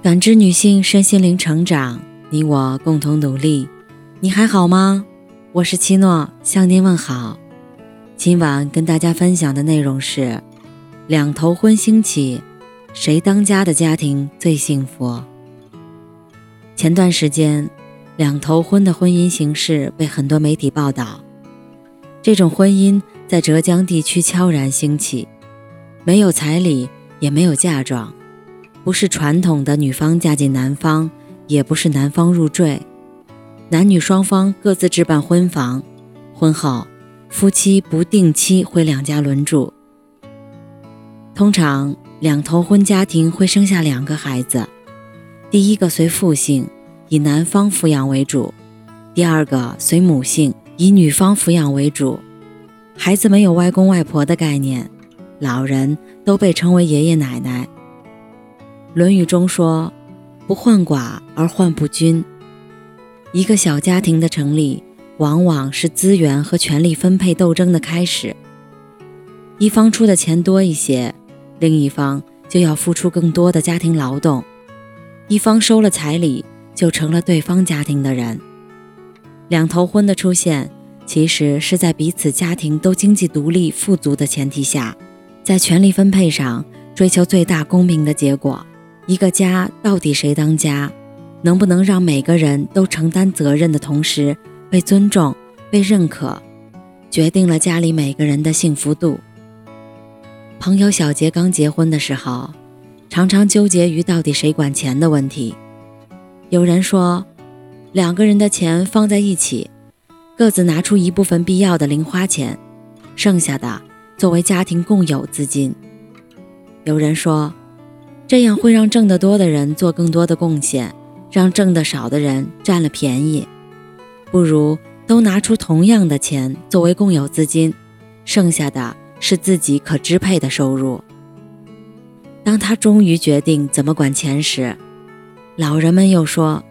感知女性身心灵成长，你我共同努力。你还好吗？我是七诺，向您问好。今晚跟大家分享的内容是：两头婚兴起，谁当家的家庭最幸福？前段时间，两头婚的婚姻形式被很多媒体报道。这种婚姻在浙江地区悄然兴起，没有彩礼，也没有嫁妆。不是传统的女方嫁进男方，也不是男方入赘，男女双方各自置办婚房，婚后夫妻不定期回两家轮住。通常两头婚家庭会生下两个孩子，第一个随父姓，以男方抚养为主；第二个随母姓，以女方抚养为主。孩子没有外公外婆的概念，老人都被称为爷爷奶奶。《论语》中说：“不患寡而患不均。”一个小家庭的成立，往往是资源和权力分配斗争的开始。一方出的钱多一些，另一方就要付出更多的家庭劳动；一方收了彩礼，就成了对方家庭的人。两头婚的出现，其实是在彼此家庭都经济独立富足的前提下，在权力分配上追求最大公平的结果。一个家到底谁当家，能不能让每个人都承担责任的同时被尊重、被认可，决定了家里每个人的幸福度。朋友小杰刚结婚的时候，常常纠结于到底谁管钱的问题。有人说，两个人的钱放在一起，各自拿出一部分必要的零花钱，剩下的作为家庭共有资金。有人说。这样会让挣得多的人做更多的贡献，让挣得少的人占了便宜。不如都拿出同样的钱作为共有资金，剩下的是自己可支配的收入。当他终于决定怎么管钱时，老人们又说：“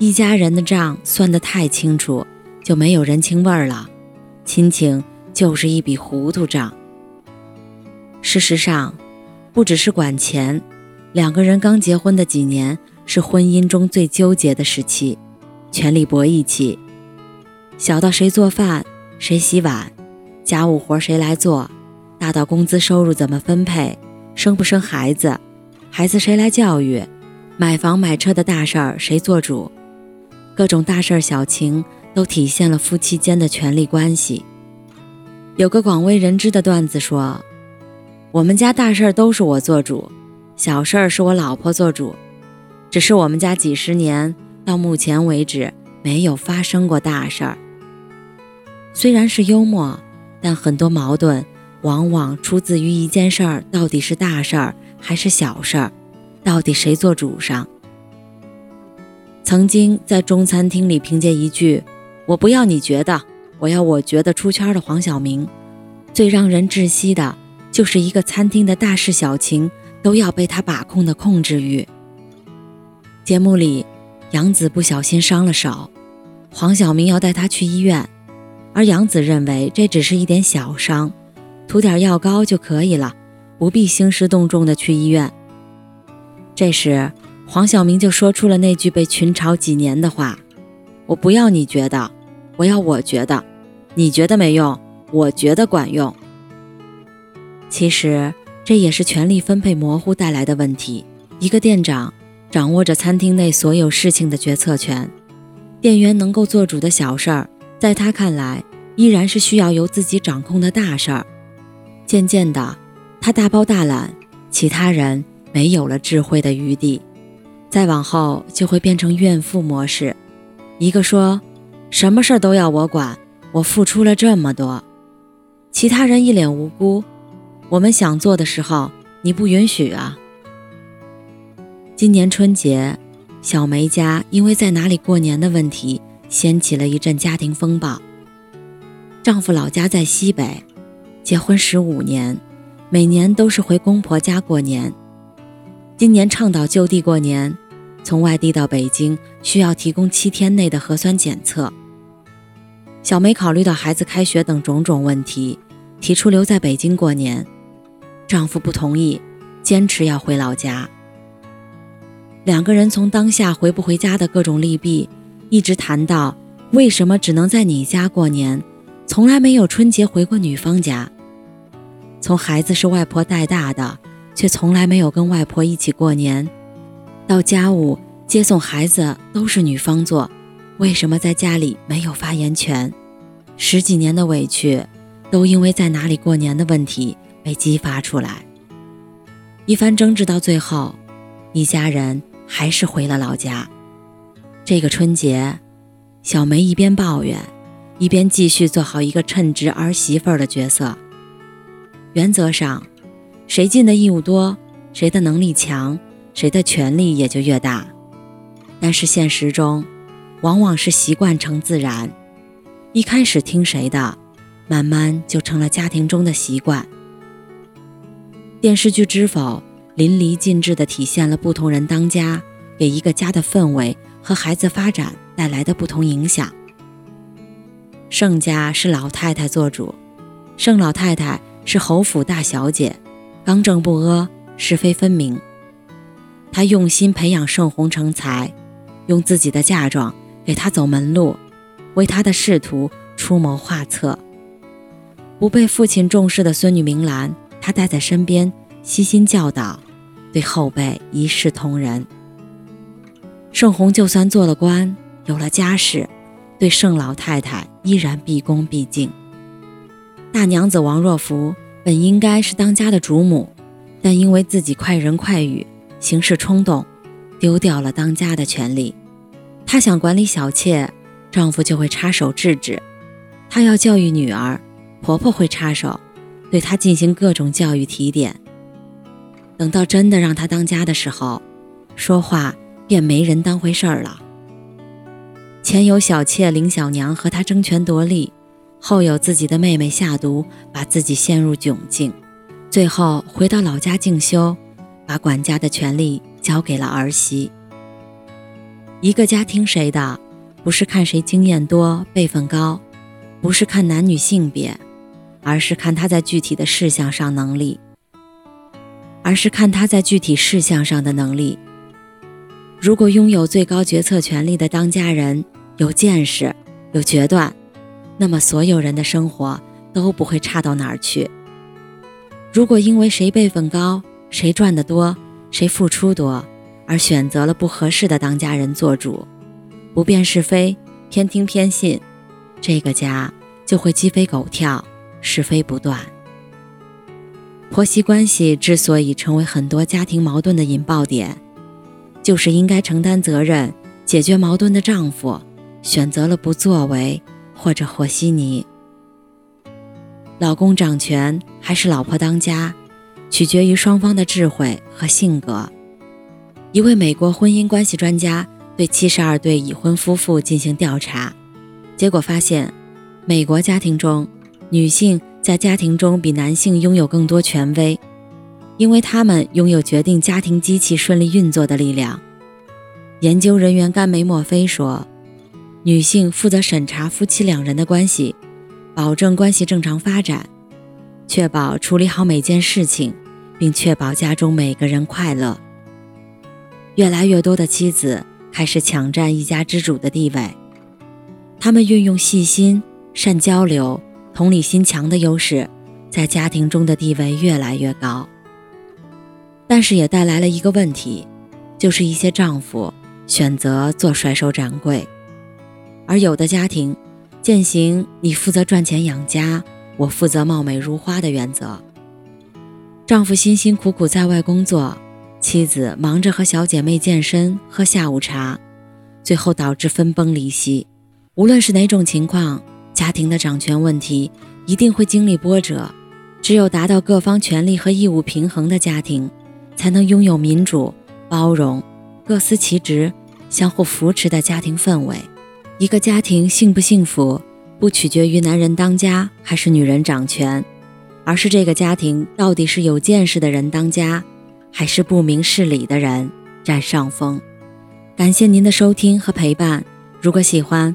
一家人的账算得太清楚，就没有人情味儿了，亲情就是一笔糊涂账。”事实上，不只是管钱。两个人刚结婚的几年是婚姻中最纠结的时期，权力博弈期。小到谁做饭、谁洗碗，家务活谁来做；大到工资收入怎么分配，生不生孩子，孩子谁来教育，买房买车的大事儿谁做主，各种大事儿小情都体现了夫妻间的权力关系。有个广为人知的段子说：“我们家大事儿都是我做主。”小事儿是我老婆做主，只是我们家几十年到目前为止没有发生过大事儿。虽然是幽默，但很多矛盾往往出自于一件事儿到底是大事儿还是小事儿，到底谁做主上。曾经在中餐厅里凭借一句“我不要你觉得，我要我觉得”出圈的黄晓明，最让人窒息的就是一个餐厅的大事小情。都要被他把控的控制欲。节目里，杨子不小心伤了手，黄晓明要带他去医院，而杨子认为这只是一点小伤，涂点药膏就可以了，不必兴师动众的去医院。这时，黄晓明就说出了那句被群嘲几年的话：“我不要你觉得，我要我觉得，你觉得没用，我觉得管用。”其实。这也是权力分配模糊带来的问题。一个店长掌握着餐厅内所有事情的决策权，店员能够做主的小事儿，在他看来依然是需要由自己掌控的大事儿。渐渐的，他大包大揽，其他人没有了智慧的余地。再往后，就会变成怨妇模式。一个说，什么事儿都要我管，我付出了这么多，其他人一脸无辜。我们想做的时候，你不允许啊！今年春节，小梅家因为在哪里过年的问题，掀起了一阵家庭风暴。丈夫老家在西北，结婚十五年，每年都是回公婆家过年。今年倡导就地过年，从外地到北京需要提供七天内的核酸检测。小梅考虑到孩子开学等种种问题，提出留在北京过年。丈夫不同意，坚持要回老家。两个人从当下回不回家的各种利弊，一直谈到为什么只能在你家过年，从来没有春节回过女方家。从孩子是外婆带大的，却从来没有跟外婆一起过年，到家务接送孩子都是女方做，为什么在家里没有发言权？十几年的委屈，都因为在哪里过年的问题被激发出来。一番争执到最后，一家人还是回了老家。这个春节，小梅一边抱怨，一边继续做好一个称职儿媳妇儿的角色。原则上，谁尽的义务多，谁的能力强，谁的权力也就越大。但是现实中，往往是习惯成自然。一开始听谁的，慢慢就成了家庭中的习惯。电视剧《知否》淋漓尽致地体现了不同人当家给一个家的氛围和孩子发展带来的不同影响。盛家是老太太做主，盛老太太是侯府大小姐，刚正不阿，是非分明。她用心培养盛红成才，用自己的嫁妆给他走门路。为他的仕途出谋划策，不被父亲重视的孙女明兰，他带在身边，悉心教导，对后辈一视同仁。盛红就算做了官，有了家室，对盛老太太依然毕恭毕敬。大娘子王若弗本应该是当家的主母，但因为自己快人快语，行事冲动，丢掉了当家的权利。她想管理小妾。丈夫就会插手制止，她要教育女儿，婆婆会插手，对她进行各种教育提点。等到真的让她当家的时候，说话便没人当回事儿了。前有小妾林小娘和她争权夺利，后有自己的妹妹下毒，把自己陷入窘境，最后回到老家静修，把管家的权利交给了儿媳。一个家听谁的？不是看谁经验多、辈分高，不是看男女性别，而是看他在具体的事项上能力，而是看他在具体事项上的能力。如果拥有最高决策权力的当家人有见识、有决断，那么所有人的生活都不会差到哪儿去。如果因为谁辈分高、谁赚得多、谁付出多，而选择了不合适的当家人做主，不辨是非，偏听偏信，这个家就会鸡飞狗跳，是非不断。婆媳关系之所以成为很多家庭矛盾的引爆点，就是应该承担责任、解决矛盾的丈夫选择了不作为或者和稀泥。老公掌权还是老婆当家，取决于双方的智慧和性格。一位美国婚姻关系专家。对七十二对已婚夫妇进行调查，结果发现，美国家庭中，女性在家庭中比男性拥有更多权威，因为他们拥有决定家庭机器顺利运作的力量。研究人员甘梅莫菲说：“女性负责审查夫妻两人的关系，保证关系正常发展，确保处理好每件事情，并确保家中每个人快乐。”越来越多的妻子。开始抢占一家之主的地位，他们运用细心、善交流、同理心强的优势，在家庭中的地位越来越高。但是也带来了一个问题，就是一些丈夫选择做甩手掌柜，而有的家庭践行“你负责赚钱养家，我负责貌美如花”的原则。丈夫辛辛苦苦在外工作。妻子忙着和小姐妹健身、喝下午茶，最后导致分崩离析。无论是哪种情况，家庭的掌权问题一定会经历波折。只有达到各方权利和义务平衡的家庭，才能拥有民主、包容、各司其职、相互扶持的家庭氛围。一个家庭幸不幸福，不取决于男人当家还是女人掌权，而是这个家庭到底是有见识的人当家。还是不明事理的人占上风。感谢您的收听和陪伴。如果喜欢，